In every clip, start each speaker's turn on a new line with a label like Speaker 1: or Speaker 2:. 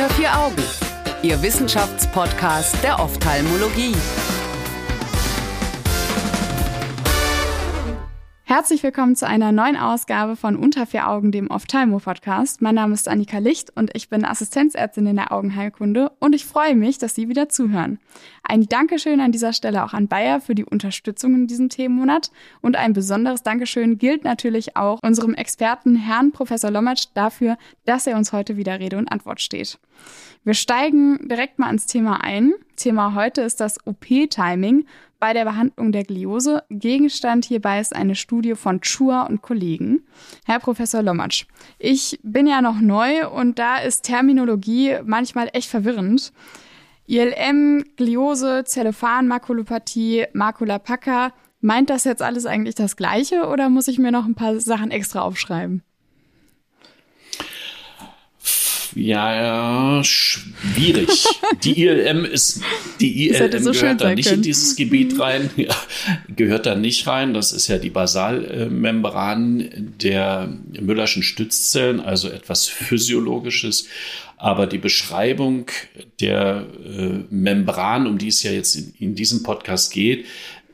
Speaker 1: Unter vier Augen, Ihr Wissenschaftspodcast der Ophthalmologie.
Speaker 2: Herzlich willkommen zu einer neuen Ausgabe von Unter vier Augen, dem Ophthalmo-Podcast. Mein Name ist Annika Licht und ich bin Assistenzärztin in der Augenheilkunde und ich freue mich, dass Sie wieder zuhören. Ein Dankeschön an dieser Stelle auch an Bayer für die Unterstützung in diesem Themenmonat und ein besonderes Dankeschön gilt natürlich auch unserem Experten Herrn Professor Lommatsch dafür, dass er uns heute wieder Rede und Antwort steht. Wir steigen direkt mal ans Thema ein. Thema heute ist das OP-Timing bei der Behandlung der Gliose. Gegenstand hierbei ist eine Studie von Chua und Kollegen. Herr Professor Lommatsch, ich bin ja noch neu und da ist Terminologie manchmal echt verwirrend. ILM, Gliose, Zellophan, Makulopathie, Makula. Meint das jetzt alles eigentlich das Gleiche oder muss ich mir noch ein paar Sachen extra aufschreiben?
Speaker 3: Ja, schwierig. Die ILM ist, die ILM so gehört da nicht können. in dieses Gebiet rein, ja, gehört da nicht rein. Das ist ja die Basalmembran der Müllerschen Stützzellen, also etwas Physiologisches. Aber die Beschreibung der äh, Membran, um die es ja jetzt in, in diesem Podcast geht,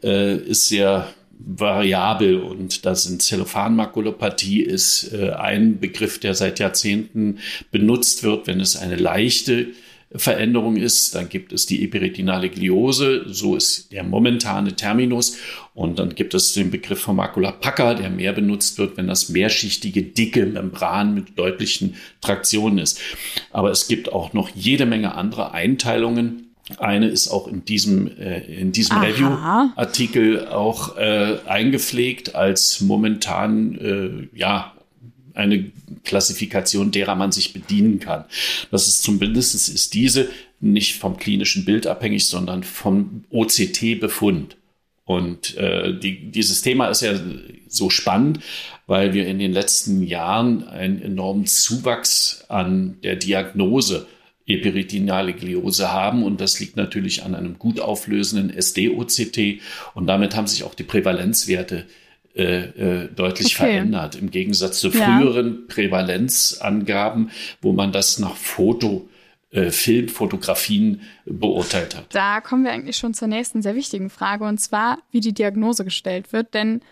Speaker 3: äh, ist sehr variabel und da sind Zellophanmakulopathie ist äh, ein Begriff, der seit Jahrzehnten benutzt wird, wenn es eine leichte Veränderung ist. Dann gibt es die epiretinale Gliose, so ist der momentane Terminus. Und dann gibt es den Begriff von Macula Pacca, der mehr benutzt wird, wenn das mehrschichtige, dicke Membran mit deutlichen Traktionen ist. Aber es gibt auch noch jede Menge andere Einteilungen eine ist auch in diesem, äh, in diesem Review-Artikel auch äh, eingepflegt als momentan, äh, ja, eine Klassifikation, derer man sich bedienen kann. Das ist zumindest ist diese nicht vom klinischen Bild abhängig, sondern vom OCT-Befund. Und äh, die, dieses Thema ist ja so spannend, weil wir in den letzten Jahren einen enormen Zuwachs an der Diagnose eperitinale Gliose haben. Und das liegt natürlich an einem gut auflösenden SD-OCT. Und damit haben sich auch die Prävalenzwerte äh, äh, deutlich okay. verändert. Im Gegensatz zu früheren ja. Prävalenzangaben, wo man das nach Foto äh, Filmfotografien beurteilt hat.
Speaker 2: Da kommen wir eigentlich schon zur nächsten sehr wichtigen Frage, und zwar, wie die Diagnose gestellt wird. Denn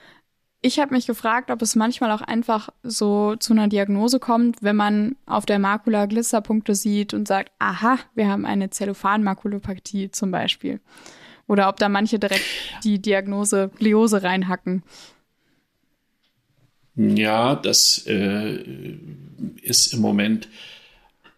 Speaker 2: ich habe mich gefragt, ob es manchmal auch einfach so zu einer Diagnose kommt, wenn man auf der Makula Glitzerpunkte sieht und sagt, aha, wir haben eine Zellophan-Makulopathie zum Beispiel. Oder ob da manche direkt die Diagnose Gliose reinhacken.
Speaker 3: Ja, das äh, ist im Moment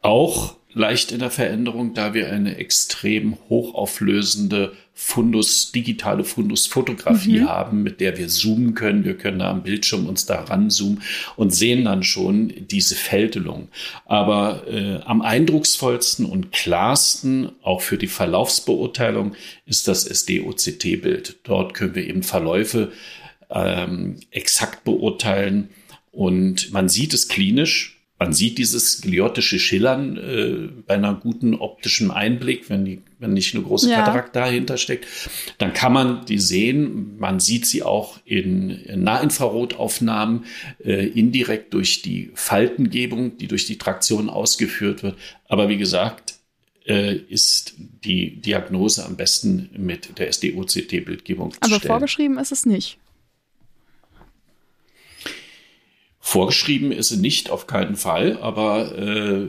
Speaker 3: auch leicht in der Veränderung, da wir eine extrem hochauflösende Fundus, digitale Fundusfotografie mhm. haben, mit der wir zoomen können. Wir können da am Bildschirm uns da ranzoomen und sehen dann schon diese Fältelung. Aber äh, am eindrucksvollsten und klarsten, auch für die Verlaufsbeurteilung, ist das SD-OCT-Bild. Dort können wir eben Verläufe ähm, exakt beurteilen und man sieht es klinisch man sieht dieses gliotische Schillern äh, bei einer guten optischen Einblick, wenn, die, wenn nicht eine große ja. Katarakt dahinter steckt, dann kann man die sehen. Man sieht sie auch in, in Nahinfrarotaufnahmen äh, indirekt durch die Faltengebung, die durch die Traktion ausgeführt wird. Aber wie gesagt, äh, ist die Diagnose am besten mit der SDOCT-Bildgebung zu
Speaker 2: Aber vorgeschrieben ist es nicht.
Speaker 3: Vorgeschrieben ist sie nicht, auf keinen Fall, aber äh,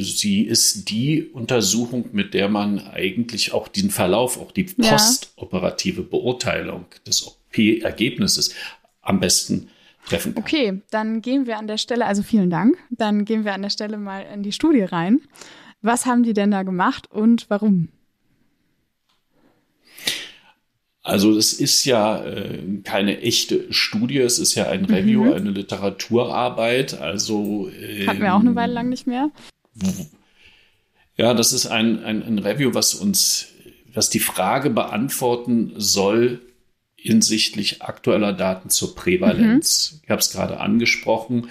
Speaker 3: sie ist die Untersuchung, mit der man eigentlich auch den Verlauf, auch die postoperative Beurteilung des OP-Ergebnisses am besten treffen kann.
Speaker 2: Okay, dann gehen wir an der Stelle, also vielen Dank, dann gehen wir an der Stelle mal in die Studie rein. Was haben die denn da gemacht und warum?
Speaker 3: Also es ist ja äh, keine echte Studie, es ist ja ein Review, mhm. eine Literaturarbeit. Also
Speaker 2: ähm, hatten wir auch eine Weile lang nicht mehr.
Speaker 3: Ja, das ist ein, ein, ein Review, was uns, was die Frage beantworten soll hinsichtlich aktueller Daten zur Prävalenz. Mhm. Ich habe es gerade angesprochen,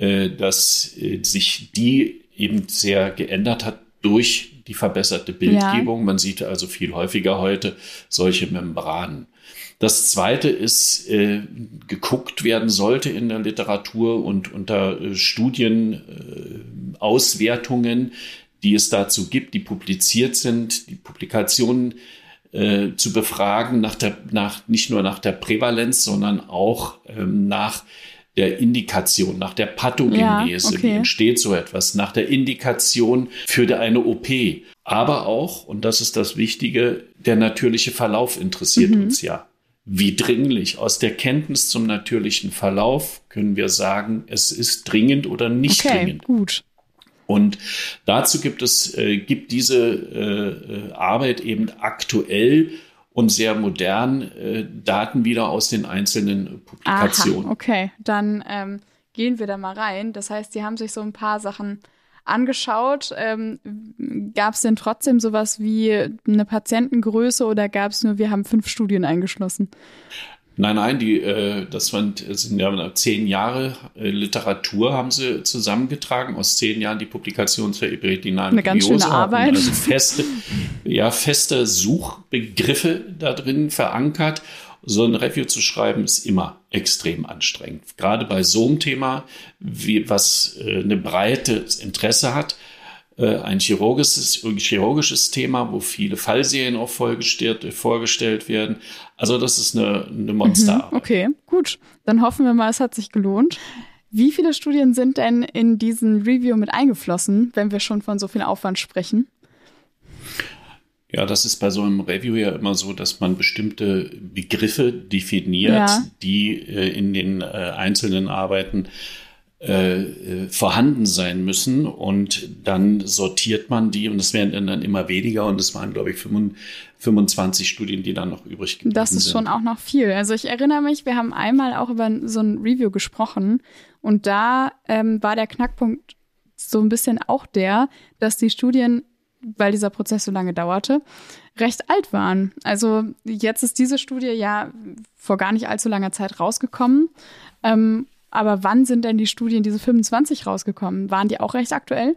Speaker 3: äh, dass äh, sich die eben sehr geändert hat durch die verbesserte Bildgebung. Ja. Man sieht also viel häufiger heute solche Membranen. Das zweite ist, äh, geguckt werden sollte in der Literatur und unter äh, Studienauswertungen, äh, die es dazu gibt, die publiziert sind, die Publikationen äh, zu befragen, nach der, nach, nicht nur nach der Prävalenz, sondern auch ähm, nach der Indikation, nach der Pathogenese, ja, okay. wie entsteht so etwas, nach der Indikation für eine OP. Aber auch, und das ist das Wichtige, der natürliche Verlauf interessiert mhm. uns ja. Wie dringlich? Aus der Kenntnis zum natürlichen Verlauf können wir sagen, es ist dringend oder nicht okay, dringend.
Speaker 2: Gut.
Speaker 3: Und dazu gibt es, äh, gibt diese äh, Arbeit eben aktuell und sehr modern äh, Daten wieder aus den einzelnen Publikationen.
Speaker 2: Aha, okay, dann ähm, gehen wir da mal rein. Das heißt, Sie haben sich so ein paar Sachen angeschaut. Ähm, gab es denn trotzdem sowas wie eine Patientengröße oder gab es nur, wir haben fünf Studien eingeschlossen?
Speaker 3: Nein, nein, die, äh, das waren, sind ja zehn Jahre äh, Literatur haben sie zusammengetragen, aus zehn Jahren die Publikation zur epiretinalen
Speaker 2: Eine ganz schöne Arbeit.
Speaker 3: Also feste, ja, feste Suchbegriffe da drin verankert. So ein Review zu schreiben ist immer extrem anstrengend. Gerade bei so einem Thema, wie, was äh, eine breite Interesse hat, ein chirurgisches, chirurgisches Thema, wo viele Fallserien auch vorgestellt, vorgestellt werden. Also das ist eine, eine Monsterarbeit.
Speaker 2: Mhm, okay, gut. Dann hoffen wir mal, es hat sich gelohnt. Wie viele Studien sind denn in diesen Review mit eingeflossen, wenn wir schon von so viel Aufwand sprechen?
Speaker 3: Ja, das ist bei so einem Review ja immer so, dass man bestimmte Begriffe definiert, ja. die äh, in den äh, einzelnen Arbeiten äh, vorhanden sein müssen und dann sortiert man die und es werden dann immer weniger und es waren, glaube ich, 25 Studien, die dann noch übrig geblieben sind.
Speaker 2: Das ist
Speaker 3: sind.
Speaker 2: schon auch noch viel. Also ich erinnere mich, wir haben einmal auch über so ein Review gesprochen und da ähm, war der Knackpunkt so ein bisschen auch der, dass die Studien, weil dieser Prozess so lange dauerte, recht alt waren. Also jetzt ist diese Studie ja vor gar nicht allzu langer Zeit rausgekommen. Ähm, aber wann sind denn die Studien, diese 25 rausgekommen? Waren die auch recht aktuell?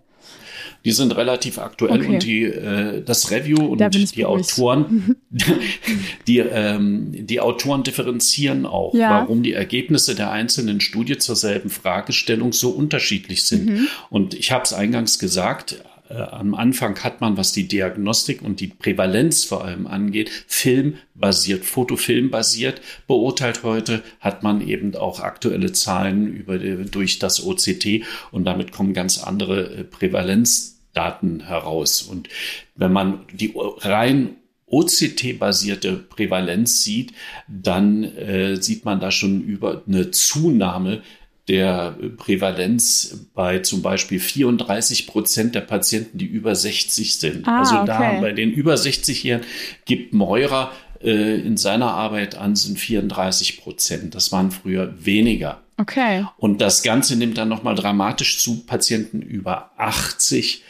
Speaker 3: Die sind relativ aktuell okay. und die, äh, das Review und die beruhigt. Autoren, die, ähm, die Autoren differenzieren auch, ja. warum die Ergebnisse der einzelnen Studie zur selben Fragestellung so unterschiedlich sind. Mhm. Und ich habe es eingangs gesagt, äh, am Anfang hat man, was die Diagnostik und die Prävalenz vor allem angeht, filmbasiert, fotofilmbasiert beurteilt. Heute hat man eben auch aktuelle Zahlen über, durch das OCT und damit kommen ganz andere äh, Prävalenzdaten heraus. Und wenn man die rein OCT-basierte Prävalenz sieht, dann äh, sieht man da schon über eine Zunahme der Prävalenz bei zum Beispiel 34 Prozent der Patienten, die über 60 sind. Ah, also da okay. bei den über 60-Jährigen gibt Meurer äh, in seiner Arbeit an, sind 34 Prozent. Das waren früher weniger.
Speaker 2: Okay.
Speaker 3: Und das Ganze nimmt dann nochmal dramatisch zu. Patienten über 80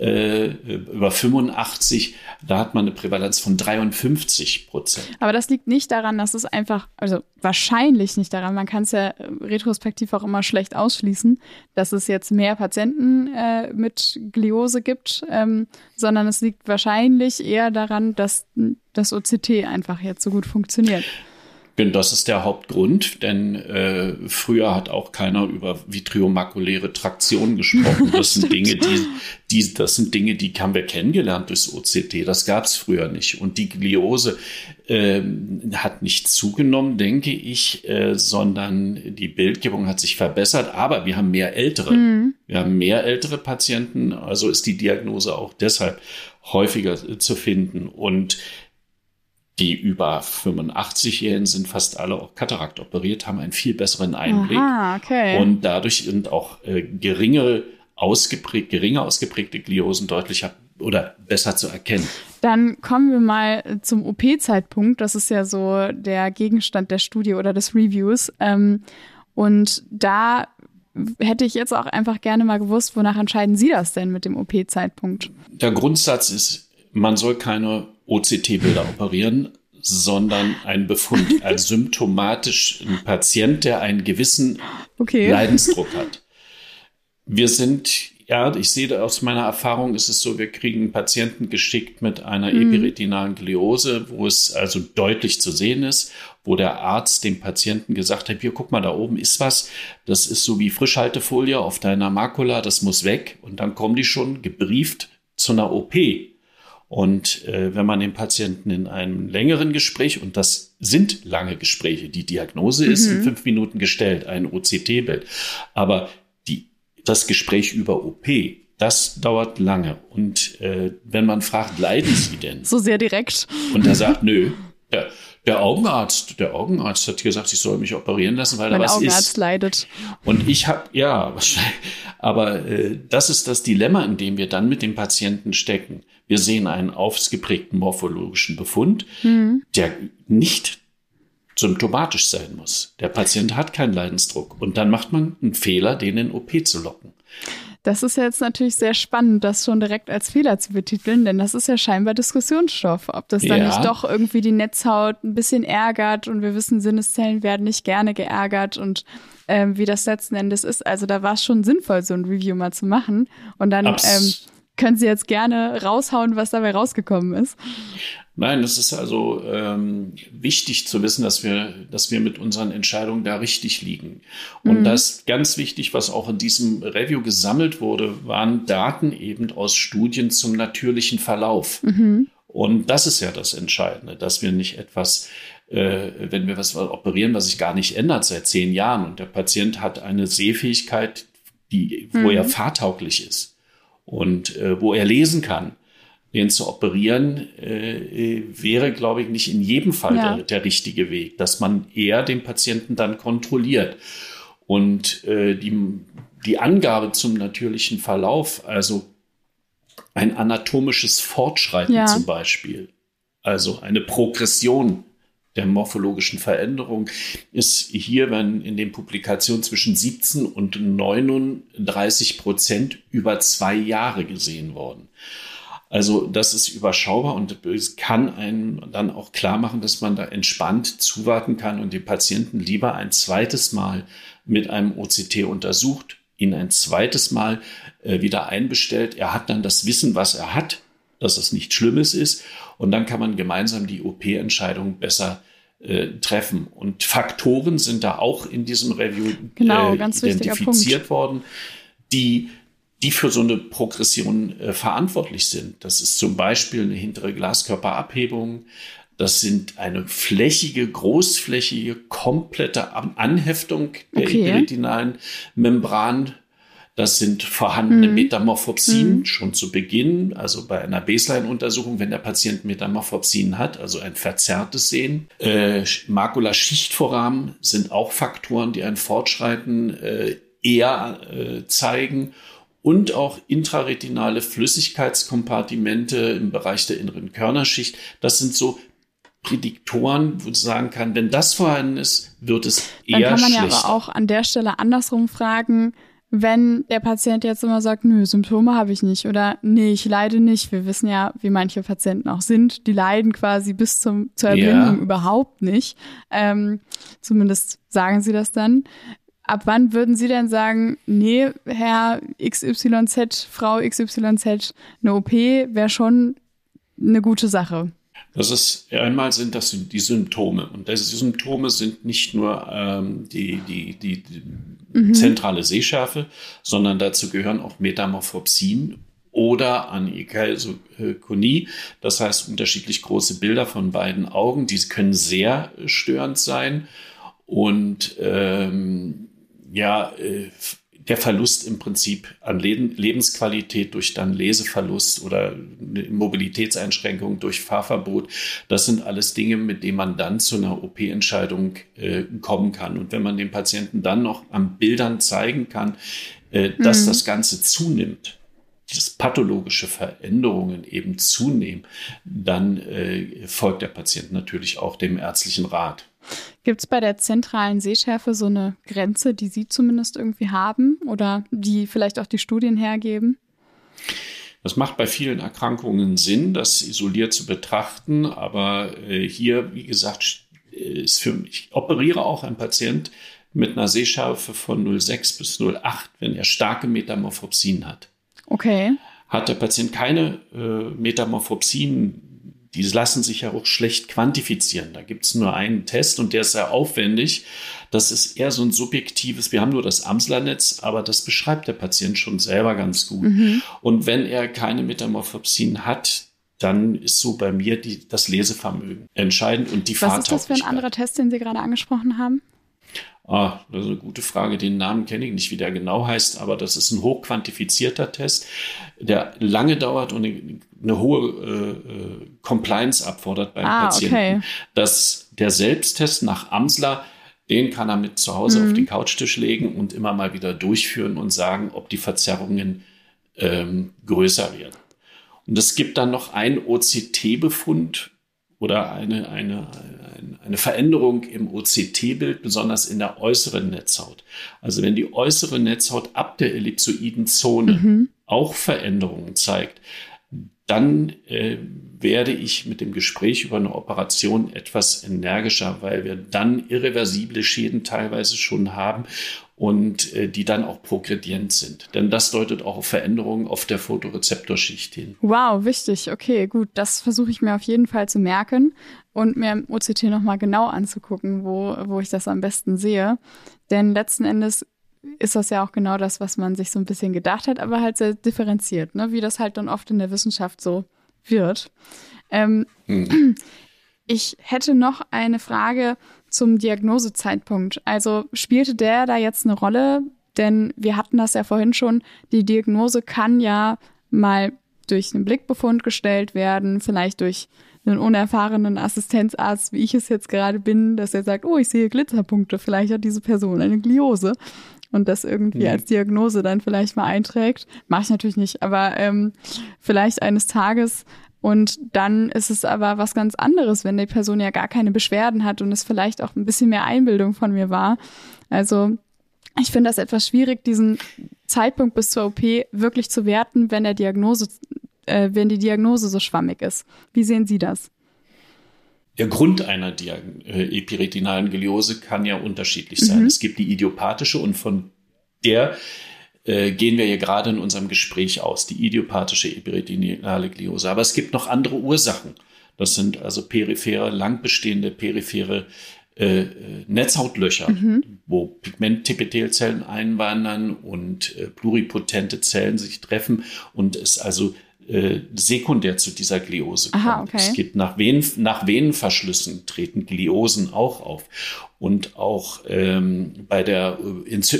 Speaker 3: äh, über 85, da hat man eine Prävalenz von 53 Prozent.
Speaker 2: Aber das liegt nicht daran, dass es einfach, also wahrscheinlich nicht daran, man kann es ja retrospektiv auch immer schlecht ausschließen, dass es jetzt mehr Patienten äh, mit Gliose gibt, ähm, sondern es liegt wahrscheinlich eher daran, dass das OCT einfach jetzt so gut funktioniert.
Speaker 3: Das ist der Hauptgrund, denn äh, früher hat auch keiner über vitriomakuläre Traktion gesprochen. Das sind Dinge, die, die, das sind Dinge, die haben wir kennengelernt durchs OCT. Das gab es früher nicht. Und die Gliose äh, hat nicht zugenommen, denke ich, äh, sondern die Bildgebung hat sich verbessert. Aber wir haben mehr ältere. Mhm. Wir haben mehr ältere Patienten. Also ist die Diagnose auch deshalb häufiger äh, zu finden. Und die über 85-Jährigen sind fast alle auch Katarakt operiert, haben einen viel besseren Einblick
Speaker 2: Aha, okay.
Speaker 3: und dadurch sind auch äh, geringere ausgeprägt, geringer ausgeprägte Gliosen deutlicher oder besser zu erkennen.
Speaker 2: Dann kommen wir mal zum OP-Zeitpunkt. Das ist ja so der Gegenstand der Studie oder des Reviews. Ähm, und da hätte ich jetzt auch einfach gerne mal gewusst, wonach entscheiden Sie das denn mit dem OP-Zeitpunkt?
Speaker 3: Der Grundsatz ist, man soll keine OCT-Bilder operieren, sondern ein Befund, ein symptomatisch ein Patient, der einen gewissen okay. Leidensdruck hat. Wir sind, ja, ich sehe aus meiner Erfahrung ist es so, wir kriegen Patienten geschickt mit einer mhm. epiretinalen Gliose, wo es also deutlich zu sehen ist, wo der Arzt dem Patienten gesagt hat, hier guck mal, da oben ist was, das ist so wie Frischhaltefolie auf deiner Makula, das muss weg und dann kommen die schon gebrieft zu einer OP. Und äh, wenn man den Patienten in einem längeren Gespräch, und das sind lange Gespräche, die Diagnose mhm. ist in fünf Minuten gestellt, ein OCT-Bild, aber die, das Gespräch über OP, das dauert lange. Und äh, wenn man fragt, leiden Sie denn?
Speaker 2: So sehr direkt.
Speaker 3: Und er sagt, nö. Ja, der Augenarzt, der Augenarzt hat gesagt, ich soll mich operieren lassen, weil mein da was Augenarzt ist.
Speaker 2: leidet.
Speaker 3: Und ich habe, ja, wahrscheinlich. Aber äh, das ist das Dilemma, in dem wir dann mit dem Patienten stecken. Wir sehen einen ausgeprägten morphologischen Befund, mhm. der nicht symptomatisch sein muss. Der Patient hat keinen Leidensdruck. Und dann macht man einen Fehler, den in OP zu locken.
Speaker 2: Das ist jetzt natürlich sehr spannend, das schon direkt als Fehler zu betiteln, denn das ist ja scheinbar Diskussionsstoff. Ob das dann ja. nicht doch irgendwie die Netzhaut ein bisschen ärgert und wir wissen, Sinneszellen werden nicht gerne geärgert und ähm, wie das letzten Endes ist. Also da war es schon sinnvoll, so ein Review mal zu machen. Und dann ähm, können Sie jetzt gerne raushauen, was dabei rausgekommen ist.
Speaker 3: Nein, es ist also ähm, wichtig zu wissen, dass wir, dass wir mit unseren Entscheidungen da richtig liegen. Und mhm. das ganz wichtig, was auch in diesem Review gesammelt wurde, waren Daten eben aus Studien zum natürlichen Verlauf. Mhm. Und das ist ja das Entscheidende, dass wir nicht etwas, äh, wenn wir was operieren, was sich gar nicht ändert seit zehn Jahren und der Patient hat eine Sehfähigkeit, die, wo mhm. er fahrtauglich ist und äh, wo er lesen kann, den zu operieren, äh, wäre, glaube ich, nicht in jedem Fall ja. der, der, richtige Weg, dass man eher den Patienten dann kontrolliert. Und äh, die, die Angabe zum natürlichen Verlauf, also ein anatomisches Fortschreiten ja. zum Beispiel, also eine Progression der morphologischen Veränderung, ist hier wenn in den Publikationen zwischen 17 und 39 Prozent über zwei Jahre gesehen worden. Also das ist überschaubar und es kann einem dann auch klar machen, dass man da entspannt zuwarten kann und den Patienten lieber ein zweites Mal mit einem OCT untersucht, ihn ein zweites Mal äh, wieder einbestellt. Er hat dann das Wissen, was er hat, dass es nichts Schlimmes ist und dann kann man gemeinsam die OP-Entscheidung besser äh, treffen. Und Faktoren sind da auch in diesem Review
Speaker 2: genau, äh, identifiziert
Speaker 3: worden, die die für so eine Progression äh, verantwortlich sind. Das ist zum Beispiel eine hintere Glaskörperabhebung. Das sind eine flächige, großflächige, komplette Anheftung der okay. retinalen Membran. Das sind vorhandene mhm. Metamorphopsien mhm. schon zu Beginn, also bei einer Baseline-Untersuchung, wenn der Patient Metamorphopsien hat, also ein verzerrtes Sehen. Äh, Makula-Schichtvorrahmen sind auch Faktoren, die ein Fortschreiten äh, eher äh, zeigen und auch intraretinale Flüssigkeitskompartimente im Bereich der inneren Körnerschicht. Das sind so Prädiktoren, wo du sagen kann, wenn das vorhanden ist, wird es eher
Speaker 2: Dann kann man
Speaker 3: schlechter.
Speaker 2: ja aber auch an der Stelle andersrum fragen, wenn der Patient jetzt immer sagt, nö, Symptome habe ich nicht oder nee, ich leide nicht. Wir wissen ja, wie manche Patienten auch sind, die leiden quasi bis zum, zur Erblindung ja. überhaupt nicht. Ähm, zumindest sagen sie das dann. Ab wann würden Sie denn sagen, nee, Herr XYZ, Frau XYZ, eine OP wäre schon eine gute Sache?
Speaker 3: Das ist einmal sind das die Symptome und diese Symptome sind nicht nur ähm, die, die, die, die mhm. zentrale Sehschärfe, sondern dazu gehören auch Metamorphopsien oder Anikalsokonie, das heißt unterschiedlich große Bilder von beiden Augen, die können sehr störend sein und ähm, ja, äh, der Verlust im Prinzip an Lebensqualität durch dann Leseverlust oder Mobilitätseinschränkung durch Fahrverbot, das sind alles Dinge, mit denen man dann zu einer OP-Entscheidung äh, kommen kann. Und wenn man den Patienten dann noch an Bildern zeigen kann, äh, dass mhm. das Ganze zunimmt, dass pathologische Veränderungen eben zunehmen, dann äh, folgt der Patient natürlich auch dem ärztlichen Rat.
Speaker 2: Gibt es bei der zentralen Sehschärfe so eine Grenze, die Sie zumindest irgendwie haben oder die vielleicht auch die Studien hergeben?
Speaker 3: Das macht bei vielen Erkrankungen Sinn, das isoliert zu betrachten, aber äh, hier, wie gesagt, ist für mich, ich operiere auch einen Patient mit einer Sehschärfe von 0,6 bis 0,8, wenn er starke Metamorphopsien hat.
Speaker 2: Okay.
Speaker 3: Hat der Patient keine äh, Metamorphopsien, die lassen sich ja auch schlecht quantifizieren. Da gibt es nur einen Test und der ist sehr aufwendig. Das ist eher so ein subjektives, wir haben nur das Amsler-Netz, aber das beschreibt der Patient schon selber ganz gut. Mhm. Und wenn er keine Metamorphopsien hat, dann ist so bei mir die, das Lesevermögen entscheidend und die
Speaker 2: Was ist das für ein anderer Test, den Sie gerade angesprochen haben?
Speaker 3: Ah, das ist eine gute Frage. Den Namen kenne ich nicht, wie der genau heißt, aber das ist ein hochquantifizierter Test, der lange dauert und eine, hohe äh, äh, Compliance abfordert beim ah, Patienten. Okay. Dass der Selbsttest nach Amsler, den kann er mit zu Hause mhm. auf den Couchtisch legen und immer mal wieder durchführen und sagen, ob die Verzerrungen ähm, größer werden. Und es gibt dann noch einen OCT-Befund oder eine, eine, eine Veränderung im OCT-Bild, besonders in der äußeren Netzhaut. Also wenn die äußere Netzhaut ab der ellipsoiden Zone mhm. auch Veränderungen zeigt, dann äh, werde ich mit dem Gespräch über eine Operation etwas energischer, weil wir dann irreversible Schäden teilweise schon haben und äh, die dann auch progredient sind. Denn das deutet auch auf Veränderungen auf der Photorezeptorschicht hin.
Speaker 2: Wow, wichtig. Okay, gut. Das versuche ich mir auf jeden Fall zu merken und mir im OCT nochmal genau anzugucken, wo, wo ich das am besten sehe. Denn letzten Endes ist das ja auch genau das, was man sich so ein bisschen gedacht hat, aber halt sehr differenziert, ne? wie das halt dann oft in der Wissenschaft so wird. Ähm, hm. Ich hätte noch eine Frage zum Diagnosezeitpunkt. Also spielte der da jetzt eine Rolle? Denn wir hatten das ja vorhin schon, die Diagnose kann ja mal durch einen Blickbefund gestellt werden, vielleicht durch einen unerfahrenen Assistenzarzt, wie ich es jetzt gerade bin, dass er sagt, oh, ich sehe Glitzerpunkte, vielleicht hat diese Person eine Gliose und das irgendwie mhm. als Diagnose dann vielleicht mal einträgt. Mache ich natürlich nicht, aber ähm, vielleicht eines Tages und dann ist es aber was ganz anderes, wenn die Person ja gar keine Beschwerden hat und es vielleicht auch ein bisschen mehr Einbildung von mir war. Also ich finde das etwas schwierig, diesen Zeitpunkt bis zur OP wirklich zu werten, wenn der Diagnose, äh, wenn die Diagnose so schwammig ist. Wie sehen Sie das?
Speaker 3: Der Grund einer Diag äh, epiretinalen Geliose kann ja unterschiedlich sein. Mhm. Es gibt die idiopathische und von der äh, gehen wir hier gerade in unserem Gespräch aus, die idiopathische epiretinale Gliose. Aber es gibt noch andere Ursachen. Das sind also periphere, lang bestehende periphere äh, Netzhautlöcher, mhm. wo Pigment-Epithelzellen einwandern und äh, pluripotente Zellen sich treffen und es also äh, sekundär zu dieser Gliose kommt. Aha, okay. Es gibt nach, Venen, nach Venenverschlüssen treten Gliosen auch auf. Und auch ähm, bei, der,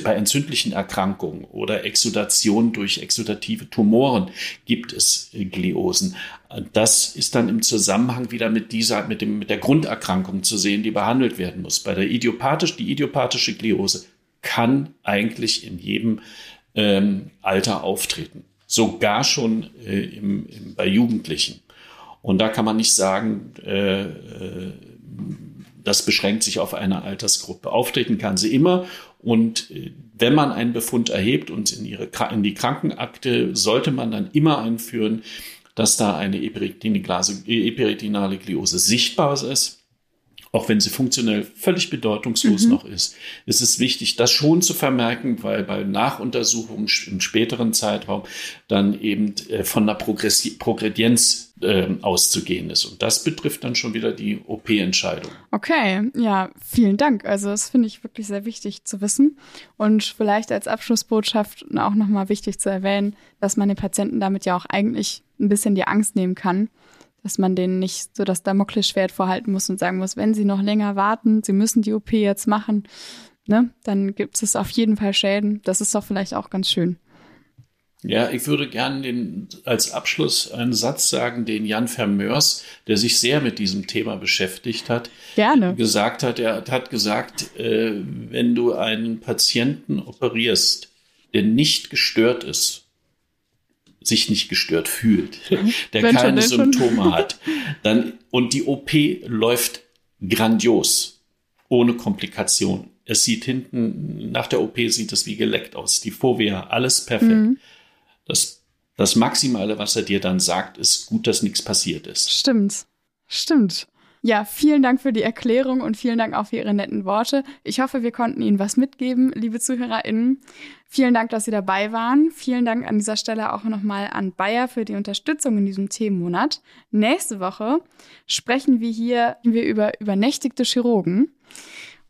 Speaker 3: bei entzündlichen Erkrankungen oder Exudation durch exudative Tumoren gibt es äh, Gliosen. Das ist dann im Zusammenhang wieder mit dieser, mit dem, mit der Grunderkrankung zu sehen, die behandelt werden muss. Bei der idiopathisch, die idiopathische Gliose kann eigentlich in jedem ähm, Alter auftreten sogar schon äh, im, im, bei Jugendlichen. Und da kann man nicht sagen, äh, äh, das beschränkt sich auf eine Altersgruppe. Auftreten kann sie immer. Und äh, wenn man einen Befund erhebt und in, ihre, in die Krankenakte, sollte man dann immer einführen, dass da eine eperitinale Gliose sichtbar ist auch wenn sie funktionell völlig bedeutungslos mhm. noch ist, ist es wichtig, das schon zu vermerken, weil bei Nachuntersuchungen im späteren Zeitraum dann eben äh, von einer Progressi Progredienz äh, auszugehen ist. Und das betrifft dann schon wieder die OP-Entscheidung.
Speaker 2: Okay, ja, vielen Dank. Also das finde ich wirklich sehr wichtig zu wissen. Und vielleicht als Abschlussbotschaft auch nochmal wichtig zu erwähnen, dass man den Patienten damit ja auch eigentlich ein bisschen die Angst nehmen kann dass man denen nicht so das Damoklesschwert vorhalten muss und sagen muss, wenn sie noch länger warten, sie müssen die OP jetzt machen, ne, dann gibt es auf jeden Fall Schäden. Das ist doch vielleicht auch ganz schön.
Speaker 3: Ja, ich würde gerne den, als Abschluss einen Satz sagen, den Jan Vermeurs, der sich sehr mit diesem Thema beschäftigt hat, gerne. gesagt hat. Er hat gesagt, äh, wenn du einen Patienten operierst, der nicht gestört ist, sich nicht gestört fühlt, der Wenn keine Symptome hat, dann und die OP läuft grandios, ohne Komplikation. Es sieht hinten, nach der OP sieht es wie geleckt aus. Die Fovea, alles perfekt. Mhm. Das, das Maximale, was er dir dann sagt, ist gut, dass nichts passiert ist.
Speaker 2: Stimmt. Stimmt. Ja, vielen Dank für die Erklärung und vielen Dank auch für Ihre netten Worte. Ich hoffe, wir konnten Ihnen was mitgeben, liebe ZuhörerInnen. Vielen Dank, dass Sie dabei waren. Vielen Dank an dieser Stelle auch nochmal an Bayer für die Unterstützung in diesem Themenmonat. Nächste Woche sprechen wir hier wir über übernächtigte Chirurgen.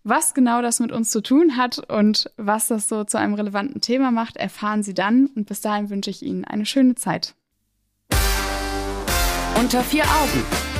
Speaker 2: Was genau das mit uns zu tun hat und was das so zu einem relevanten Thema macht, erfahren Sie dann. Und bis dahin wünsche ich Ihnen eine schöne Zeit.
Speaker 1: Unter vier Augen